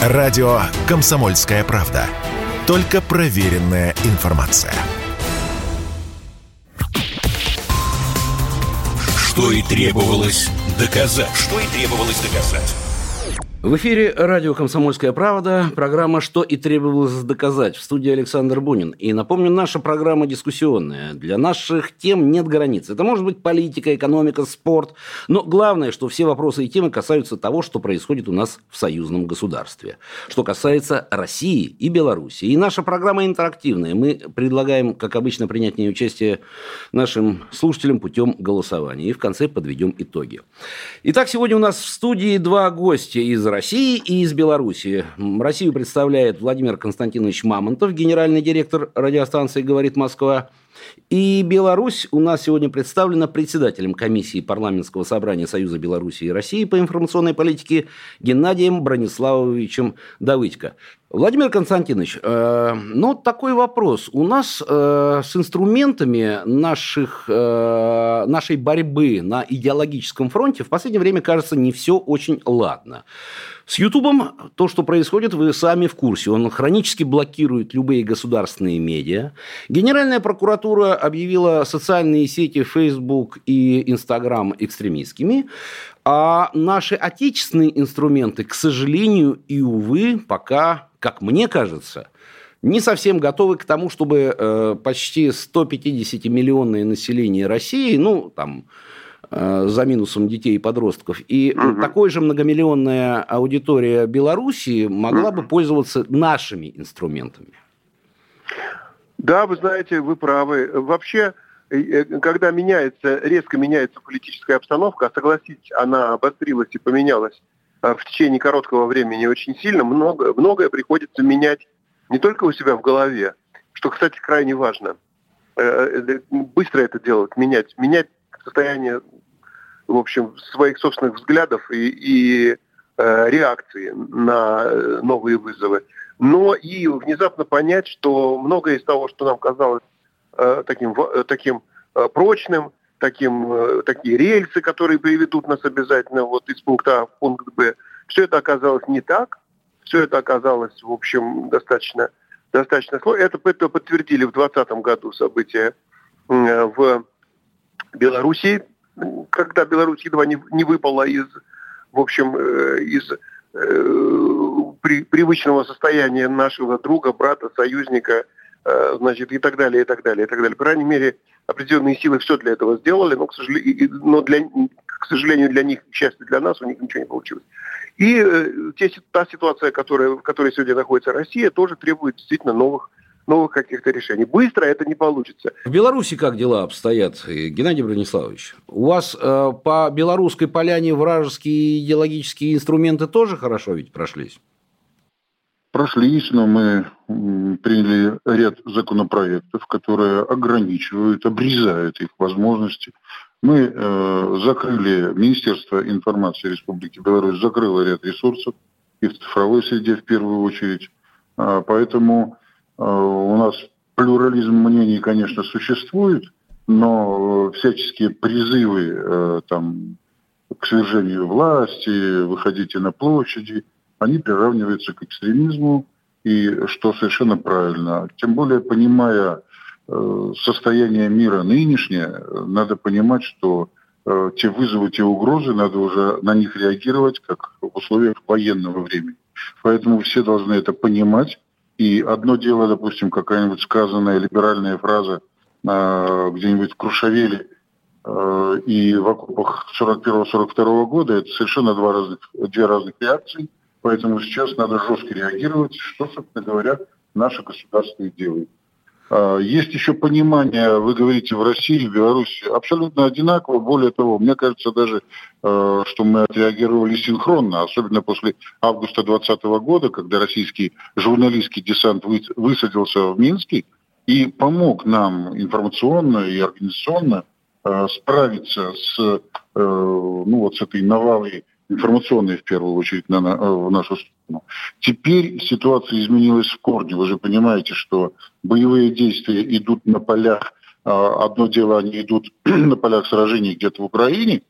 Радио «Комсомольская правда». Только проверенная информация. Что и требовалось доказать. Что и требовалось доказать. В эфире радио «Комсомольская правда», программа «Что и требовалось доказать» в студии Александр Бунин. И напомню, наша программа дискуссионная. Для наших тем нет границ. Это может быть политика, экономика, спорт. Но главное, что все вопросы и темы касаются того, что происходит у нас в союзном государстве. Что касается России и Беларуси. И наша программа интерактивная. Мы предлагаем, как обычно, принять в ней участие нашим слушателям путем голосования. И в конце подведем итоги. Итак, сегодня у нас в студии два гостя из России и из Беларуси. Россию представляет Владимир Константинович Мамонтов, генеральный директор радиостанции «Говорит Москва». И Беларусь у нас сегодня представлена председателем комиссии парламентского собрания Союза Беларуси и России по информационной политике Геннадием Брониславовичем Давыдько. Владимир Константинович, э, ну такой вопрос. У нас э, с инструментами наших, э, нашей борьбы на идеологическом фронте в последнее время, кажется, не все очень ладно. С Ютубом то, что происходит, вы сами в курсе. Он хронически блокирует любые государственные медиа. Генеральная прокуратура объявила социальные сети Facebook и Instagram экстремистскими. А наши отечественные инструменты, к сожалению и увы, пока, как мне кажется, не совсем готовы к тому, чтобы э, почти 150-миллионное население России, ну, там, за минусом детей и подростков, и угу. такой же многомиллионная аудитория Беларуси могла угу. бы пользоваться нашими инструментами. Да, вы знаете, вы правы. Вообще, Э, когда меняется, резко меняется политическая обстановка, а согласитесь, она обострилась и поменялась э, в течение короткого времени очень сильно, много, многое приходится менять не только у себя в голове, что, кстати, крайне важно. Э, быстро это делать, менять, менять состояние, в общем, своих собственных взглядов и, и реакции на новые вызовы. Но и внезапно понять, что многое из того, что нам казалось Э, таким, э, таким э, прочным, таким, такие рельсы, которые приведут нас обязательно вот из пункта А в пункт Б. Все это оказалось не так. Все это оказалось, в общем, достаточно, достаточно сложно. Это, это подтвердили в 2020 году события в Белоруссии, когда Беларусь едва не, не выпала из, в общем, из э, при, привычного состояния нашего друга, брата, союзника – Э, значит, и так далее, и так далее, и так далее. По крайней мере, определенные силы все для этого сделали, но, к сожалению, но для, к сожалению, для них, к счастью для нас, у них ничего не получилось. И э, те, та ситуация, которая, в которой сегодня находится Россия, тоже требует действительно новых новых каких-то решений. Быстро это не получится. В Беларуси как дела обстоят, Геннадий Брониславович? У вас э, по белорусской поляне вражеские идеологические инструменты тоже хорошо ведь прошлись? прошлись, но мы приняли ряд законопроектов, которые ограничивают, обрезают их возможности. Мы э, закрыли, Министерство информации Республики Беларусь закрыло ряд ресурсов, и в цифровой среде в первую очередь. А, поэтому э, у нас плюрализм мнений, конечно, существует, но всяческие призывы э, там, к свержению власти, выходите на площади – они приравниваются к экстремизму, и что совершенно правильно. Тем более, понимая э, состояние мира нынешнее, надо понимать, что э, те вызовы, те угрозы, надо уже на них реагировать, как в условиях военного времени. Поэтому все должны это понимать. И одно дело, допустим, какая-нибудь сказанная либеральная фраза э, где-нибудь в Крушавеле э, и в окопах 41-42 года, это совершенно два разных, две разных реакции – Поэтому сейчас надо жестко реагировать, что, собственно говоря, наше государство и делает. А, есть еще понимание, вы говорите, в России, в Беларуси абсолютно одинаково. Более того, мне кажется даже, а, что мы отреагировали синхронно, особенно после августа 2020 года, когда российский журналистский десант высадился в Минске и помог нам информационно и организационно а, справиться с, э, ну, вот с этой навалой информационные в первую очередь на, э, в нашу сторону. Теперь ситуация изменилась в корне. Вы же понимаете, что боевые действия идут на полях, а, одно дело они идут на полях сражений где-то в Украине,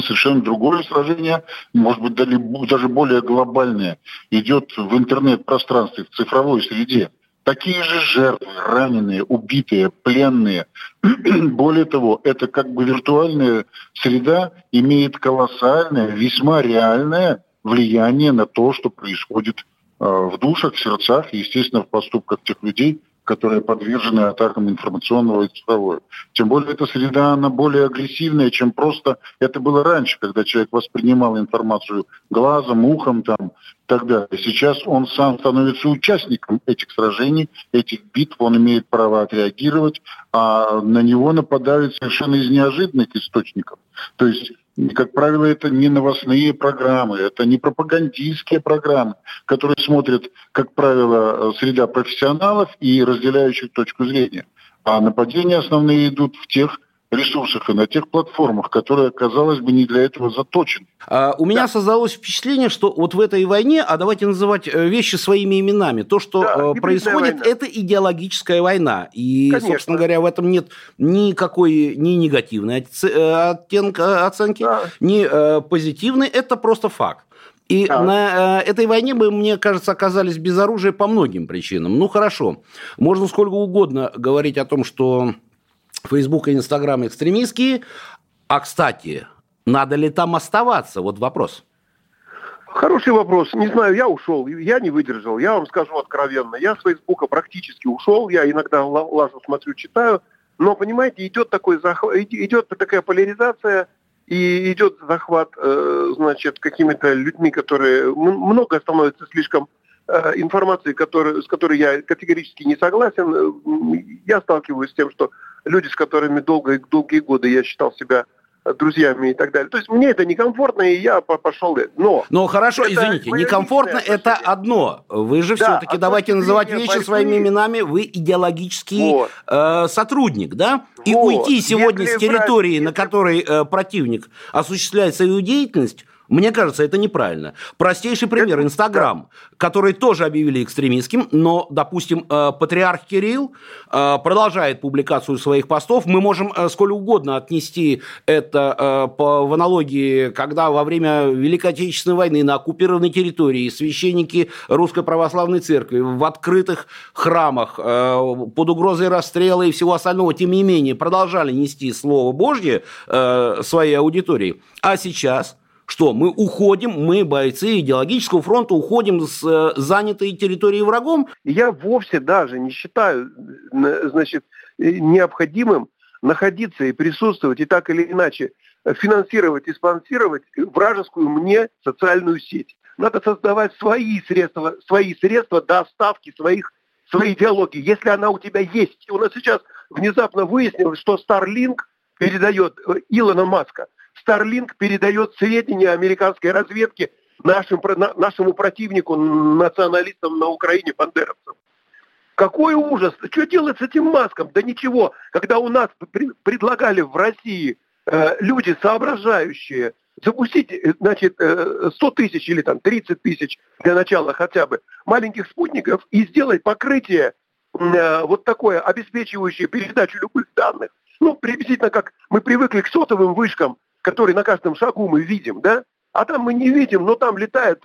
совершенно другое сражение, может быть, даже более глобальное, идет в интернет-пространстве, в цифровой среде. Такие же жертвы, раненые, убитые, пленные. Более того, это как бы виртуальная среда имеет колоссальное, весьма реальное влияние на то, что происходит э, в душах, в сердцах и, естественно, в поступках тех людей, которые подвержены атакам информационного и цифровой. Тем более эта среда, она более агрессивная, чем просто это было раньше, когда человек воспринимал информацию глазом, ухом там, и так далее. Сейчас он сам становится участником этих сражений, этих битв, он имеет право отреагировать, а на него нападают совершенно из неожиданных источников. То есть как правило, это не новостные программы, это не пропагандистские программы, которые смотрят, как правило, среда профессионалов и разделяющих точку зрения. А нападения основные идут в тех ресурсах и на тех платформах, которые, казалось бы, не для этого заточены. А, у меня да. создалось впечатление, что вот в этой войне, а давайте называть э, вещи своими именами, то, что да, э, происходит, война. это идеологическая война. И, Конечно. собственно говоря, в этом нет никакой ни негативной э, оттенка, оценки, да. ни позитивной, это просто факт. И да. на э, этой войне мы, мне кажется, оказались без оружия по многим причинам. Ну, хорошо. Можно сколько угодно говорить о том, что Facebook и Instagram экстремистские. А, кстати, надо ли там оставаться? Вот вопрос. Хороший вопрос. Не знаю, я ушел, я не выдержал. Я вам скажу откровенно. Я с Фейсбука практически ушел. Я иногда лажу, смотрю, читаю. Но, понимаете, идет, такой захват, идет такая поляризация, и идет захват, э, значит, какими-то людьми, которые... Много становится слишком информации, который, с которой я категорически не согласен. Э, я сталкиваюсь с тем, что люди, с которыми долго, долгие годы я считал себя друзьями и так далее. То есть мне это некомфортно, и я пошел. Но, Но хорошо, извините, некомфортно это одно. Вы же да, все-таки давайте называть вещи борьбы. своими именами. Вы идеологический вот. э, сотрудник, да? И вот. уйти сегодня Если с территории, брать... на которой э, противник осуществляет свою деятельность, мне кажется, это неправильно. Простейший пример – Инстаграм, который тоже объявили экстремистским, но, допустим, э, патриарх Кирилл э, продолжает публикацию своих постов. Мы можем э, сколь угодно отнести это в аналогии, когда во время Великой Отечественной войны на оккупированной территории священники Русской Православной Церкви в открытых храмах под угрозой расстрела и всего остального, тем не менее, продолжали нести Слово Божье своей аудитории. А сейчас что мы уходим, мы, бойцы идеологического фронта, уходим с э, занятой территории врагом? Я вовсе даже не считаю, значит, необходимым находиться и присутствовать, и так или иначе финансировать и спонсировать вражескую мне социальную сеть. Надо создавать свои средства, свои средства доставки своих, своей идеологии, если она у тебя есть. У нас сейчас внезапно выяснилось, что Starlink передает э, Илона Маска – Starlink передает сведения американской разведки нашим, нашему противнику, националистам на Украине, бандеровцам. Какой ужас! Что делать с этим маском? Да ничего. Когда у нас предлагали в России э, люди соображающие запустить, э, значит, э, 100 тысяч или там 30 тысяч для начала хотя бы маленьких спутников и сделать покрытие э, вот такое, обеспечивающее передачу любых данных. Ну, приблизительно как мы привыкли к сотовым вышкам который на каждом шагу мы видим, да? А там мы не видим, но там летают,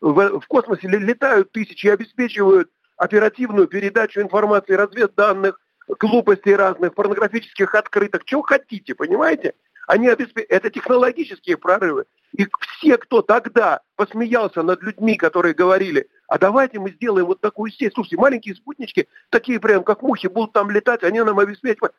в, в космосе летают тысячи и обеспечивают оперативную передачу информации, разведданных, глупостей разных, порнографических открыток, чего хотите, понимаете? Они обеспечивают, это технологические прорывы. И все, кто тогда посмеялся над людьми, которые говорили, а давайте мы сделаем вот такую сеть. Слушайте, маленькие спутнички, такие прям как мухи, будут там летать, они нам обеспечивают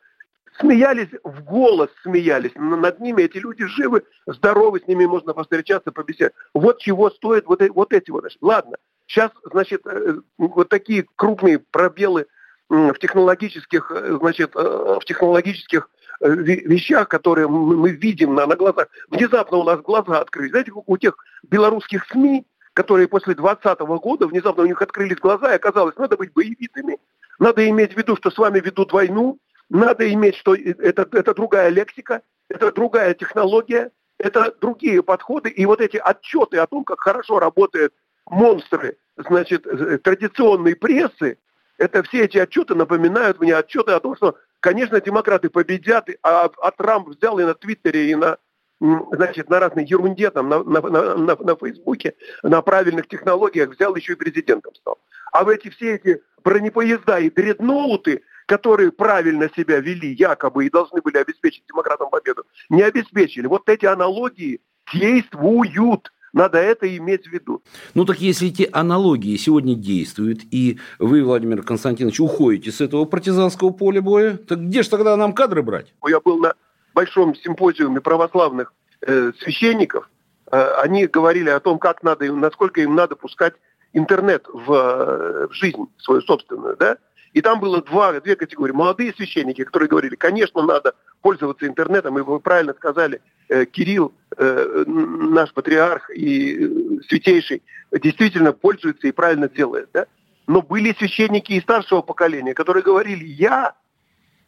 смеялись, в голос смеялись. Над ними эти люди живы, здоровы, с ними можно повстречаться, побеседовать. Вот чего стоят вот, вот эти вот. Ладно, сейчас, значит, э, вот такие крупные пробелы в технологических, э, значит, э, в технологических вещах, которые мы видим на, на глазах. Внезапно у нас глаза открылись. Знаете, у тех белорусских СМИ, которые после 2020 года, внезапно у них открылись глаза, и оказалось, надо быть боевитыми, надо иметь в виду, что с вами ведут войну, надо иметь, что это, это другая лексика, это другая технология, это другие подходы. И вот эти отчеты о том, как хорошо работают монстры, значит, э, традиционной прессы, это все эти отчеты напоминают мне отчеты о том, что, конечно, демократы победят, а, а Трамп взял и на Твиттере, и на значит, на разной ерунде, там, на, на, на, на Фейсбуке, на правильных технологиях взял еще и президентом стал. А в эти все эти бронепоезда и дредноуты, которые правильно себя вели, якобы, и должны были обеспечить демократам победу, не обеспечили. Вот эти аналогии действуют. Надо это иметь в виду. Ну так если эти аналогии сегодня действуют, и вы, Владимир Константинович, уходите с этого партизанского поля боя, так где же тогда нам кадры брать? Я был на большом симпозиуме православных э, священников. Э, они говорили о том, как надо, насколько им надо пускать интернет в, э, в жизнь свою собственную, да? И там было два, две категории. Молодые священники, которые говорили, конечно, надо пользоваться интернетом, и вы правильно сказали, э, Кирилл, э, наш патриарх и э, святейший, действительно пользуется и правильно делает. Да? Но были священники и старшего поколения, которые говорили, я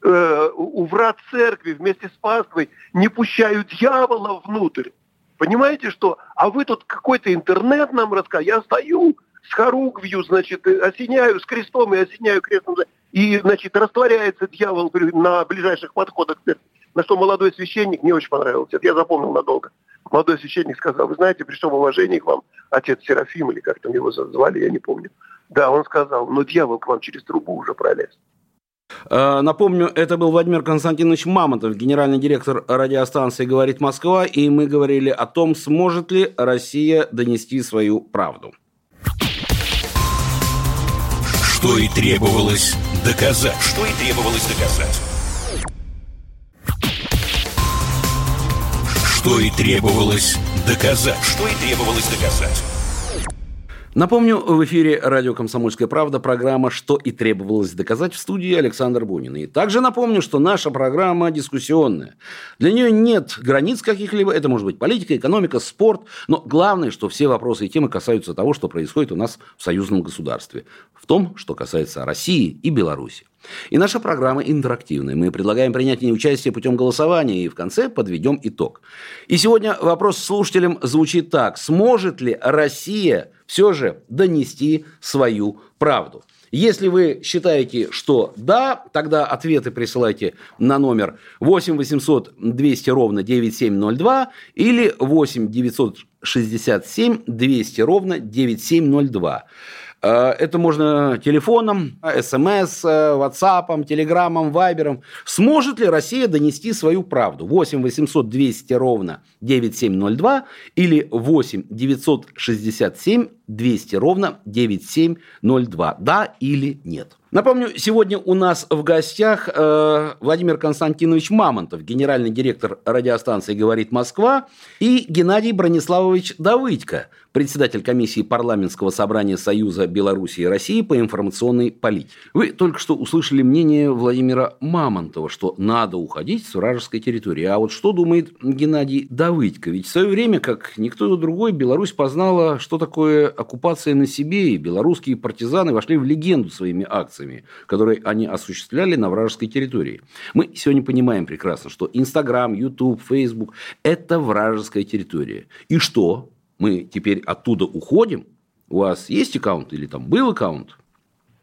э, у врат церкви вместе с паствой не пущаю дьявола внутрь. Понимаете, что? А вы тут какой-то интернет нам рассказываете. Я стою, с хоругвью, значит, осеняю, с крестом и осеняю крестом, и, значит, растворяется дьявол на ближайших подходах На что молодой священник, не очень понравился, это я запомнил надолго. Молодой священник сказал, вы знаете, при всем уважении к вам, отец Серафим, или как там его звали, я не помню. Да, он сказал, но дьявол к вам через трубу уже пролез. Э, напомню, это был Владимир Константинович Мамонтов, генеральный директор радиостанции «Говорит Москва», и мы говорили о том, сможет ли Россия донести свою правду что и требовалось доказать. Что и требовалось доказать. Что и требовалось доказать. Что и требовалось доказать. Напомню, в эфире радио «Комсомольская правда» программа «Что и требовалось доказать» в студии Александр Бунин. И также напомню, что наша программа дискуссионная. Для нее нет границ каких-либо. Это может быть политика, экономика, спорт. Но главное, что все вопросы и темы касаются того, что происходит у нас в союзном государстве. В том, что касается России и Беларуси. И наша программа интерактивная. Мы предлагаем принять в ней участие путем голосования и в конце подведем итог. И сегодня вопрос слушателям звучит так. Сможет ли Россия все же донести свою правду? Если вы считаете, что да, тогда ответы присылайте на номер 8 800 200 ровно 9702 или 8 967 200 ровно 9702. Э, это можно телефоном, смс, ватсапом, телеграммом, вайбером. Сможет ли Россия донести свою правду? 8 800 200 ровно 9702 или 8 967 200 ровно 9702. Да или нет? Напомню, сегодня у нас в гостях э, Владимир Константинович Мамонтов, генеральный директор радиостанции «Говорит Москва», и Геннадий Брониславович Давыдько, председатель комиссии парламентского собрания Союза Беларуси и России по информационной политике. Вы только что услышали мнение Владимира Мамонтова, что надо уходить с вражеской территории. А вот что думает Геннадий Давыдько? Ведь в свое время, как никто другой, Беларусь познала, что такое оккупация на себе, и белорусские партизаны вошли в легенду своими акциями операциями, которые они осуществляли на вражеской территории. Мы сегодня понимаем прекрасно, что Инстаграм, Ютуб, Фейсбук – это вражеская территория. И что? Мы теперь оттуда уходим? У вас есть аккаунт или там был аккаунт?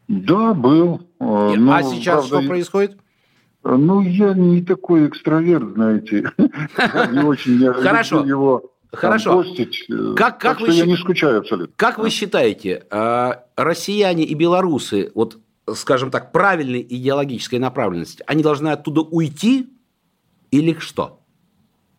Да, был. А но, а сейчас правда, что происходит? Ну, я не такой экстраверт, знаете. Не очень Хорошо. его Хорошо. Постить. Как, как вы, я не скучаю абсолютно. Как вы считаете, россияне и белорусы, вот скажем так, правильной идеологической направленности, они должны оттуда уйти или что?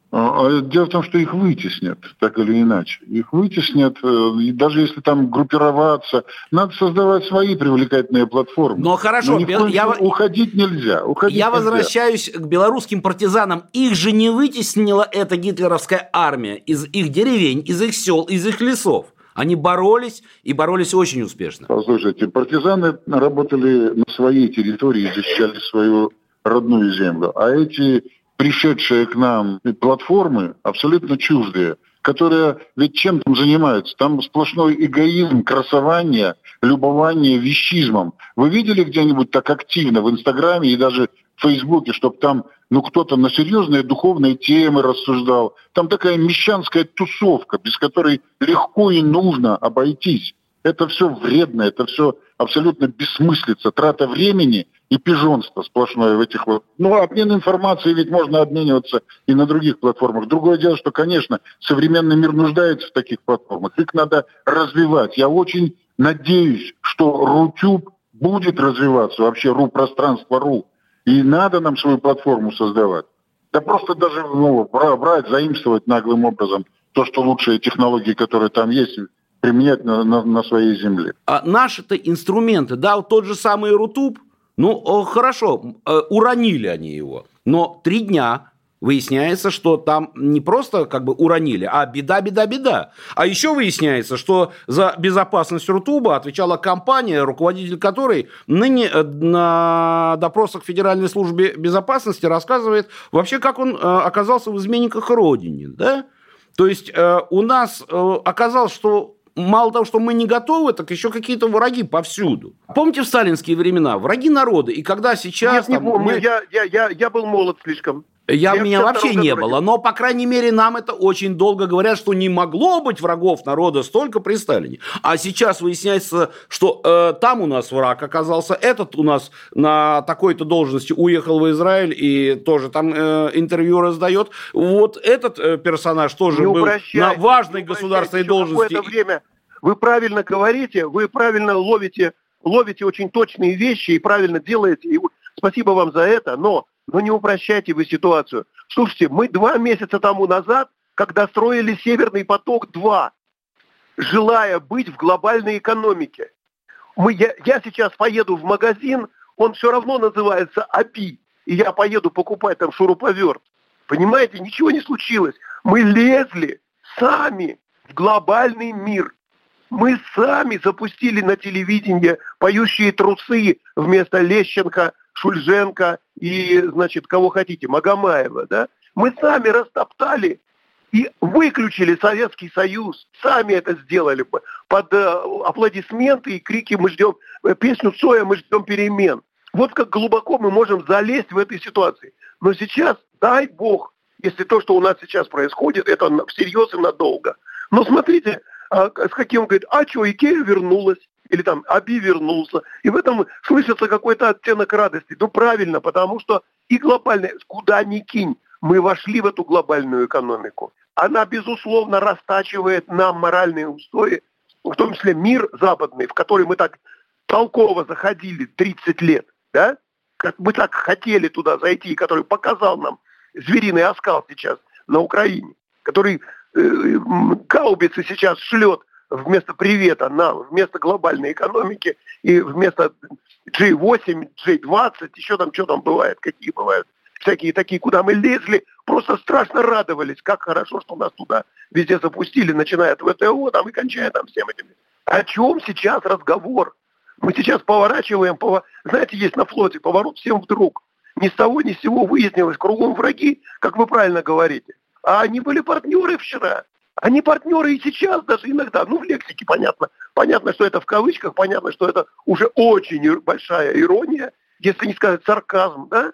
А, а дело в том, что их вытеснят, так или иначе. Их вытеснят, э, и даже если там группироваться, надо создавать свои привлекательные платформы. Но хорошо, Но я... уходить нельзя. Уходить я нельзя. возвращаюсь к белорусским партизанам. Их же не вытеснила эта гитлеровская армия из их деревень, из их сел, из их лесов. Они боролись и боролись очень успешно. Послушайте, партизаны работали на своей территории, защищали свою родную землю. А эти пришедшие к нам платформы абсолютно чуждые, которые ведь чем там занимаются? Там сплошной эгоизм, красование, любование вещизмом. Вы видели где-нибудь так активно в Инстаграме и даже в Фейсбуке, чтобы там ну, кто-то на серьезные духовные темы рассуждал. Там такая мещанская тусовка, без которой легко и нужно обойтись. Это все вредно, это все абсолютно бессмыслица, трата времени и пижонство сплошное в этих вот... Ну, обмен информацией ведь можно обмениваться и на других платформах. Другое дело, что, конечно, современный мир нуждается в таких платформах. Их надо развивать. Я очень надеюсь, что Рутюб будет развиваться, вообще РУ пространство РУ. И надо нам свою платформу создавать. Да просто даже ну, брать, заимствовать наглым образом то, что лучшие технологии, которые там есть, применять на, на, на своей земле. А наши-то инструменты, да, вот тот же самый Рутуб, ну, хорошо, э, уронили они его, но три дня Выясняется, что там не просто как бы уронили, а беда, беда, беда. А еще выясняется, что за безопасность Рутуба отвечала компания, руководитель которой ныне э, на допросах Федеральной службы безопасности рассказывает вообще, как он э, оказался в изменниках родине. Да? То есть у нас оказалось, что мало того, что мы не готовы, так еще какие-то враги повсюду. Помните в сталинские времена? Враги народа. И когда сейчас... Нет, не помню. Мы... Я, я, я, я был молод слишком. Я, я меня вообще не было, но, по крайней мере, нам это очень долго говорят, что не могло быть врагов народа столько при Сталине. А сейчас выясняется, что э, там у нас враг оказался, этот у нас на такой-то должности уехал в Израиль и тоже там э, интервью раздает. Вот этот э, персонаж тоже не был на важной государственной должности. Это время вы правильно говорите, вы правильно ловите, ловите очень точные вещи и правильно делаете. И спасибо вам за это, но но не упрощайте вы ситуацию. Слушайте, мы два месяца тому назад, когда строили «Северный поток-2», желая быть в глобальной экономике, мы, я, я сейчас поеду в магазин, он все равно называется АПИ, и я поеду покупать там шуруповерт. Понимаете, ничего не случилось. Мы лезли сами в глобальный мир. Мы сами запустили на телевидении поющие трусы вместо Лещенко, Шульженко и, значит, кого хотите, Магомаева, да? Мы сами растоптали и выключили Советский Союз. Сами это сделали под э, аплодисменты и крики «Мы ждем э, песню Цоя, мы ждем перемен». Вот как глубоко мы можем залезть в этой ситуации. Но сейчас, дай бог, если то, что у нас сейчас происходит, это всерьез и надолго. Но смотрите, а, с каким говорит, а что, Икея вернулась или там Аби вернулся. И в этом слышится какой-то оттенок радости. Ну, правильно, потому что и глобальная, куда ни кинь, мы вошли в эту глобальную экономику. Она, безусловно, растачивает нам моральные устои, в том числе мир западный, в который мы так толково заходили 30 лет, да? Как мы так хотели туда зайти, который показал нам звериный оскал сейчас на Украине, который э, гаубицы сейчас шлет вместо привета нам, вместо глобальной экономики и вместо G8, G20, еще там что там бывает, какие бывают, всякие такие, куда мы лезли, просто страшно радовались, как хорошо, что нас туда везде запустили, начиная от ВТО там и кончая там всем этим. О чем сейчас разговор? Мы сейчас поворачиваем, повор... знаете, есть на флоте поворот всем вдруг. Ни с того, ни с сего выяснилось, кругом враги, как вы правильно говорите. А они были партнеры вчера. Они партнеры и сейчас даже иногда, ну в лексике понятно, понятно, что это в кавычках, понятно, что это уже очень большая ирония, если не сказать сарказм, да?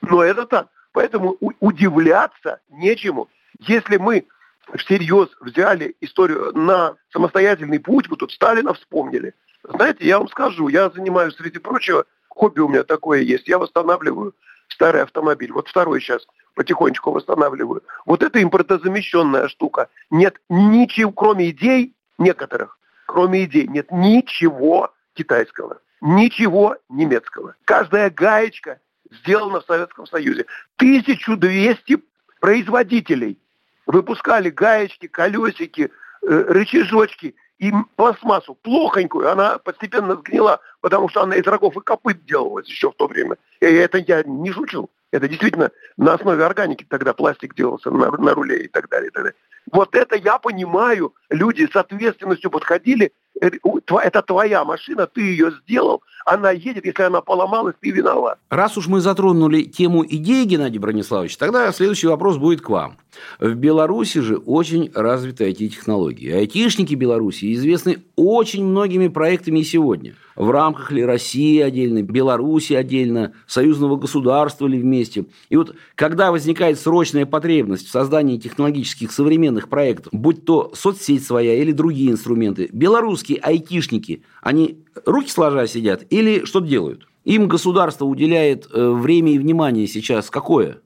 Но это так. Поэтому удивляться нечему. Если мы всерьез взяли историю на самостоятельный путь, мы тут Сталина вспомнили. Знаете, я вам скажу, я занимаюсь, среди прочего, хобби у меня такое есть, я восстанавливаю старый автомобиль. Вот второй сейчас потихонечку восстанавливаю. Вот это импортозамещенная штука. Нет ничего, кроме идей некоторых, кроме идей, нет ничего китайского, ничего немецкого. Каждая гаечка сделана в Советском Союзе. 1200 производителей выпускали гаечки, колесики, э, рычажочки и пластмассу плохонькую, она постепенно сгнила, потому что она из рогов и копыт делалась еще в то время. И это я не шучу. Это действительно на основе органики тогда пластик делался на, на руле и так далее. И так далее. Вот это я понимаю. Люди с ответственностью подходили. Это, это твоя машина, ты ее сделал. Она едет, если она поломалась, ты виноват. Раз уж мы затронули тему идеи, Геннадий Брониславович, тогда следующий вопрос будет к вам. В Беларуси же очень развиты IT-технологии. Айтишники Беларуси известны очень многими проектами и сегодня. В рамках ли России отдельно, Беларуси отдельно, союзного государства ли вместе. И вот когда возникает срочная потребность в создании технологических современных проектов, будь то соцсеть своя или другие инструменты, белорусские айтишники, они руки сложа сидят или что делают? Им государство уделяет э, время и внимание сейчас какое?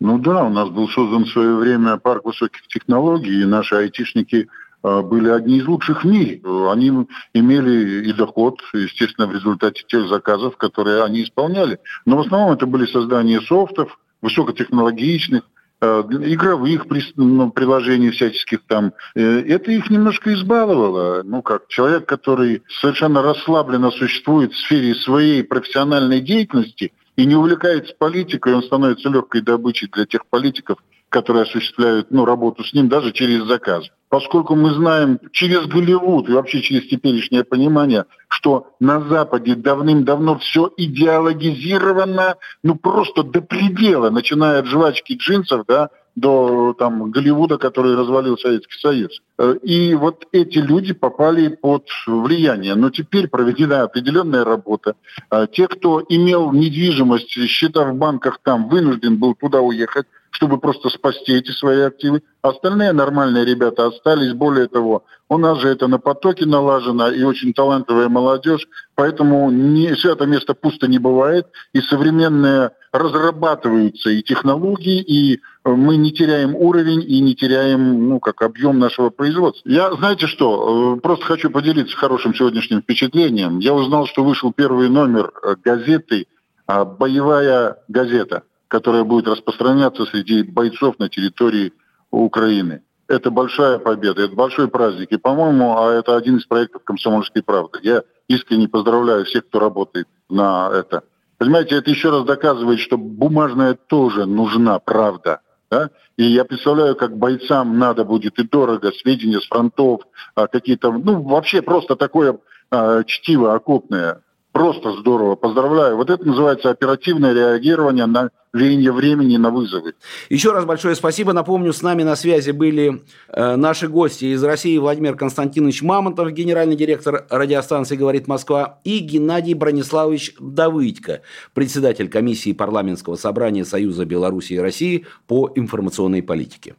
Ну да, у нас был создан в свое время парк высоких технологий, и наши айтишники э, были одни из лучших в мире. Они имели и доход, естественно, в результате тех заказов, которые они исполняли. Но в основном это были создания софтов, высокотехнологичных, игровых ну, приложений всяческих там. Э, это их немножко избаловало. Ну, как человек, который совершенно расслабленно существует в сфере своей профессиональной деятельности и не увлекается политикой, он становится легкой добычей для тех политиков, которые осуществляют ну, работу с ним даже через заказ. Поскольку мы знаем через Голливуд и вообще через теперешнее понимание, что на Западе давным-давно все идеологизировано, ну просто до предела, начиная от жвачки джинсов, да, до там, Голливуда, который развалил Советский Союз. Э, и вот эти люди попали под влияние. Но теперь проведена определенная работа. Э, те, кто имел недвижимость, счета в банках там, вынужден был туда уехать, чтобы просто спасти эти свои активы. Остальные нормальные ребята остались. Более того, у нас же это на потоке налажено и очень талантливая молодежь, поэтому не, это место пусто не бывает. И современные разрабатываются и технологии, и э, мы не теряем уровень и не теряем, ну, как объем нашего производства. Я, знаете что, э, просто хочу поделиться хорошим сегодняшним впечатлением. Я узнал, что вышел первый номер э, газеты «Боевая газета» которая будет распространяться среди бойцов на территории Украины. Это большая победа, это большой праздник. И, по-моему, а это один из проектов «Комсомольской правды». Я искренне поздравляю всех, кто работает на это. Понимаете, это еще раз доказывает, что бумажная тоже нужна правда. Да? И я представляю, как бойцам надо будет и дорого сведения с фронтов, а, какие-то, ну, вообще просто такое а, чтиво окопное. Просто здорово, поздравляю. Вот это называется оперативное реагирование на веяние времени на вызовы. Еще раз большое спасибо. Напомню, с нами на связи были э, наши гости из России Владимир Константинович Мамонтов, генеральный директор радиостанции «Говорит Москва», и Геннадий Брониславович Давыдько, председатель комиссии парламентского собрания Союза Беларуси и России по информационной политике.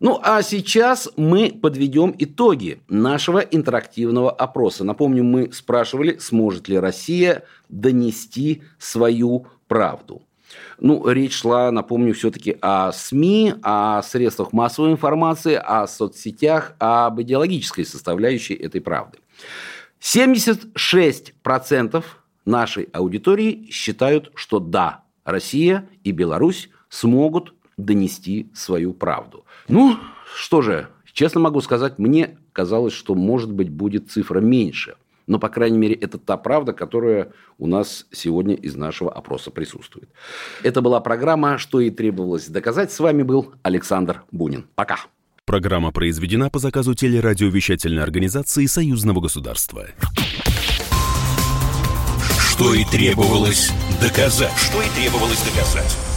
Ну а сейчас мы подведем итоги нашего интерактивного опроса. Напомню, мы спрашивали, сможет ли Россия донести свою правду. Ну, речь шла, напомню, все-таки о СМИ, о средствах массовой информации, о соцсетях, об идеологической составляющей этой правды. 76% нашей аудитории считают, что да, Россия и Беларусь смогут донести свою правду. Ну, что же, честно могу сказать, мне казалось, что, может быть, будет цифра меньше. Но, по крайней мере, это та правда, которая у нас сегодня из нашего опроса присутствует. Это была программа «Что и требовалось доказать». С вами был Александр Бунин. Пока. Программа произведена по заказу телерадиовещательной организации Союзного государства. Что и требовалось доказать. Что и требовалось доказать.